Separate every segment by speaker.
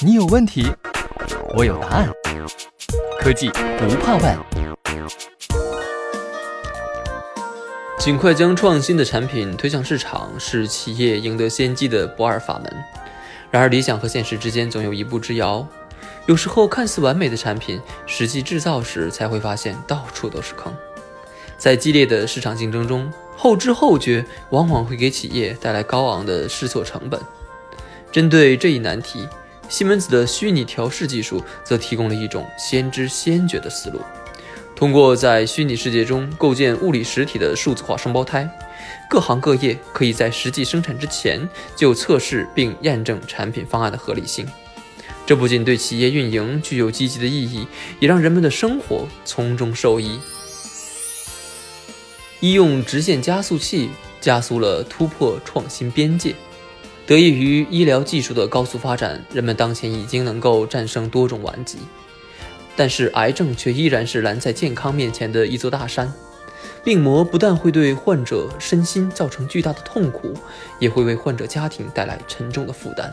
Speaker 1: 你有问题，我有答案。科技不怕问。
Speaker 2: 尽快将创新的产品推向市场，是企业赢得先机的不二法门。然而，理想和现实之间总有一步之遥。有时候，看似完美的产品，实际制造时才会发现到处都是坑。在激烈的市场竞争中，后知后觉往往会给企业带来高昂的试错成本。针对这一难题，西门子的虚拟调试技术则提供了一种先知先觉的思路。通过在虚拟世界中构建物理实体的数字化双胞胎，各行各业可以在实际生产之前就测试并验证产品方案的合理性。这不仅对企业运营具有积极的意义，也让人们的生活从中受益。医用直线加速器加速了突破创新边界。得益于医疗技术的高速发展，人们当前已经能够战胜多种顽疾，但是癌症却依然是拦在健康面前的一座大山。病魔不但会对患者身心造成巨大的痛苦，也会为患者家庭带来沉重的负担。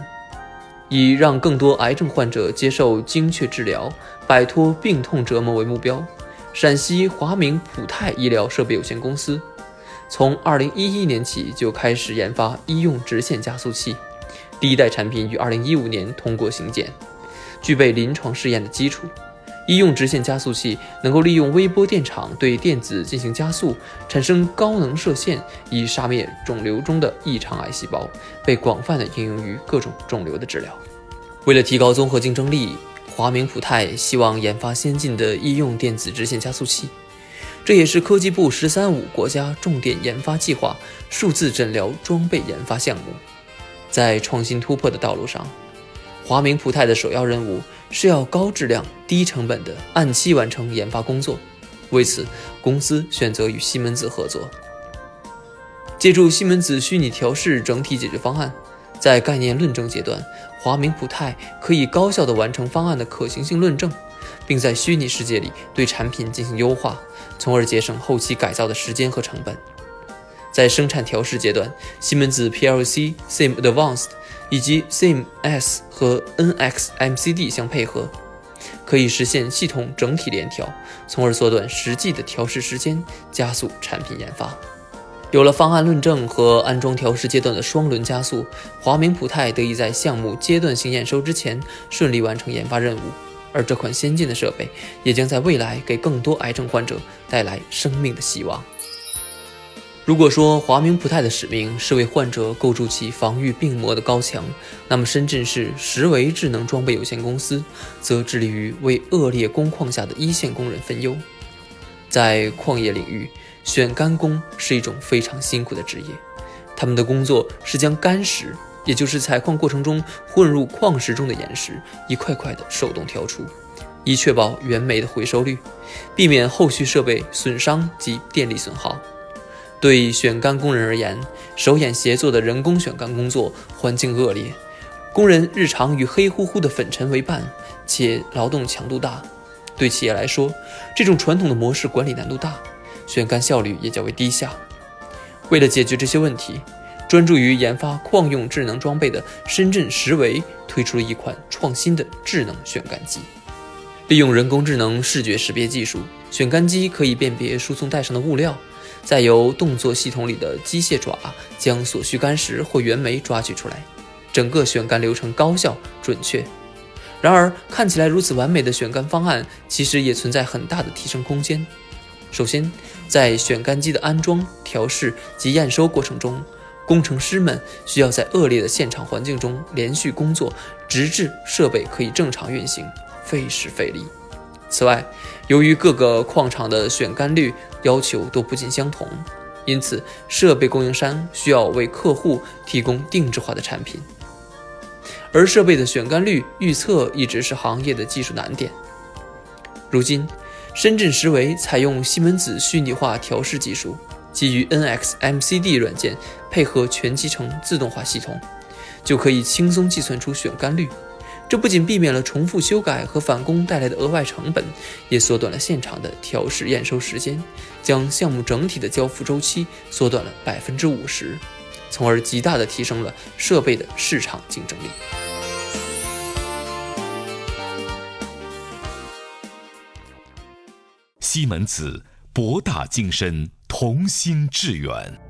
Speaker 2: 以让更多癌症患者接受精确治疗，摆脱病痛折磨为目标，陕西华明普泰医疗设备有限公司。从二零一一年起就开始研发医用直线加速器，第一代产品于二零一五年通过行检，具备临床试验的基础。医用直线加速器能够利用微波电场对电子进行加速，产生高能射线，以杀灭肿瘤中的异常癌细胞，被广泛的应用于各种肿瘤的治疗。为了提高综合竞争力，华明普泰希望研发先进的医用电子直线加速器。这也是科技部“十三五”国家重点研发计划数字诊疗装备研发项目。在创新突破的道路上，华明普泰的首要任务是要高质量、低成本的按期完成研发工作。为此，公司选择与西门子合作，借助西门子虚拟调试整体解决方案，在概念论证阶段，华明普泰可以高效地完成方案的可行性论证。并在虚拟世界里对产品进行优化，从而节省后期改造的时间和成本。在生产调试阶段，西门子 PLC、Sim Advanced 以及 Sim S 和 NX MCD 相配合，可以实现系统整体联调，从而缩短实际的调试时间，加速产品研发。有了方案论证和安装调试阶段的双轮加速，华明普泰得以在项目阶段性验收之前顺利完成研发任务。而这款先进的设备也将在未来给更多癌症患者带来生命的希望。如果说华明普泰的使命是为患者构筑起防御病魔的高墙，那么深圳市实维智能装备有限公司则致力于为恶劣工况下的一线工人分忧。在矿业领域，选干工是一种非常辛苦的职业，他们的工作是将干石。也就是采矿过程中混入矿石中的岩石，一块块的手动挑出，以确保原煤的回收率，避免后续设备损伤及电力损耗。对选干工人而言，手眼协作的人工选干工作环境恶劣，工人日常与黑乎乎的粉尘为伴，且劳动强度大。对企业来说，这种传统的模式管理难度大，选干效率也较为低下。为了解决这些问题，专注于研发矿用智能装备的深圳实维推出了一款创新的智能选干机，利用人工智能视觉识别技术，选干机可以辨别输送带上的物料，再由动作系统里的机械爪将所需干石或原煤抓取出来，整个选干流程高效准确。然而，看起来如此完美的选干方案，其实也存在很大的提升空间。首先，在选干机的安装、调试及验收过程中，工程师们需要在恶劣的现场环境中连续工作，直至设备可以正常运行，费时费力。此外，由于各个矿场的选干率要求都不尽相同，因此设备供应商需要为客户提供定制化的产品。而设备的选干率预测一直是行业的技术难点。如今，深圳实维采用西门子虚拟化调试技术。基于 nxmcd 软件配合全集成自动化系统就可以轻松计算出选干率。这不仅避免了重复修改和返工带来的额外成本也缩短了现场的调试验收时间将项目整体的交付周期缩短了百分之五十从而极大地提升了设备的市场竞争力。
Speaker 3: 西门子博大精深同心致远。